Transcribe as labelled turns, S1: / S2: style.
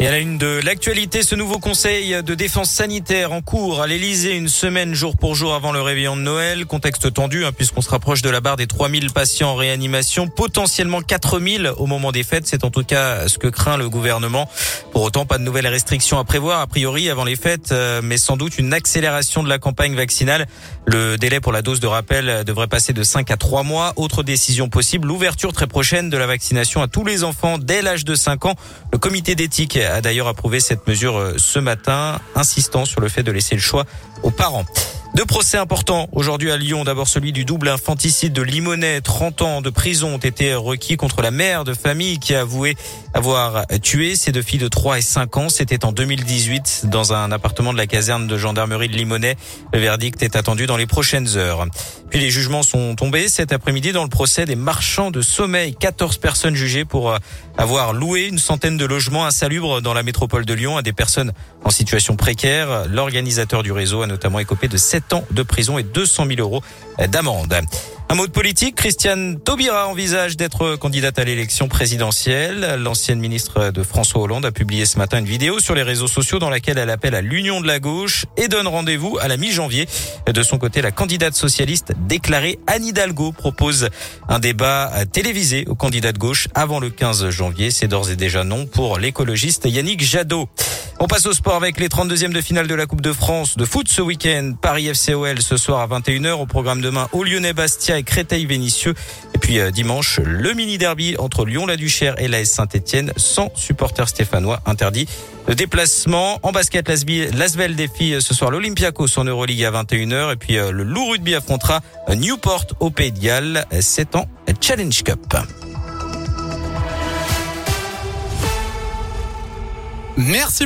S1: Et à la une de l'actualité, ce nouveau conseil de défense sanitaire en cours à l'Elysée une semaine jour pour jour avant le réveillon de Noël. Contexte tendu hein, puisqu'on se rapproche de la barre des 3000 patients en réanimation, potentiellement 4000 au moment des fêtes. C'est en tout cas ce que craint le gouvernement. Pour autant, pas de nouvelles restrictions à prévoir a priori avant les fêtes, euh, mais sans doute une accélération de la campagne vaccinale. Le délai pour la dose de rappel devrait passer de 5 à 3 mois. Autre décision possible, l'ouverture très prochaine de la vaccination à tous les enfants dès l'âge de 5 ans. Le comité d'éthique a d'ailleurs approuvé cette mesure euh, ce matin, insistant sur le fait de laisser le choix aux parents. Deux procès importants aujourd'hui à Lyon. D'abord celui du double infanticide de Limonest. 30 ans de prison ont été requis contre la mère de famille qui a avoué avoir tué ses deux filles de 3 et 5 ans. C'était en 2018 dans un appartement de la caserne de gendarmerie de Limonest. Le verdict est attendu dans les prochaines heures. Puis les jugements sont tombés cet après-midi dans le procès des marchands de sommeil. 14 personnes jugées pour avoir loué une centaine de logements insalubres dans la métropole de Lyon à des personnes en situation précaire. L'organisateur du réseau a notamment écopé de 7 ans de prison et 200 000 euros d'amende. Un mot de politique, Christiane Taubira envisage d'être candidate à l'élection présidentielle. L'ancienne ministre de François Hollande a publié ce matin une vidéo sur les réseaux sociaux dans laquelle elle appelle à l'union de la gauche et donne rendez-vous à la mi-janvier. De son côté, la candidate socialiste déclarée Anne Hidalgo propose un débat télévisé aux candidats de gauche avant le 15 janvier. C'est d'ores et déjà non pour l'écologiste Yannick Jadot. On passe au sport avec les 32e de finale de la Coupe de France de foot ce week-end. Paris FCOL ce soir à 21h au programme demain au Lyonnais Bastia et Créteil-Vénissieux. Et puis euh, dimanche, le mini derby entre Lyon-la-Duchère et l'AS Saint-Etienne sans supporters stéphanois interdit le déplacement. En basket, l'Asvel défie euh, ce soir l'Olympiakos en Euroleague à 21h et puis euh, le Loup Rugby affrontera Newport au Pays de Galles. C'est en Challenge Cup.
S2: Merci.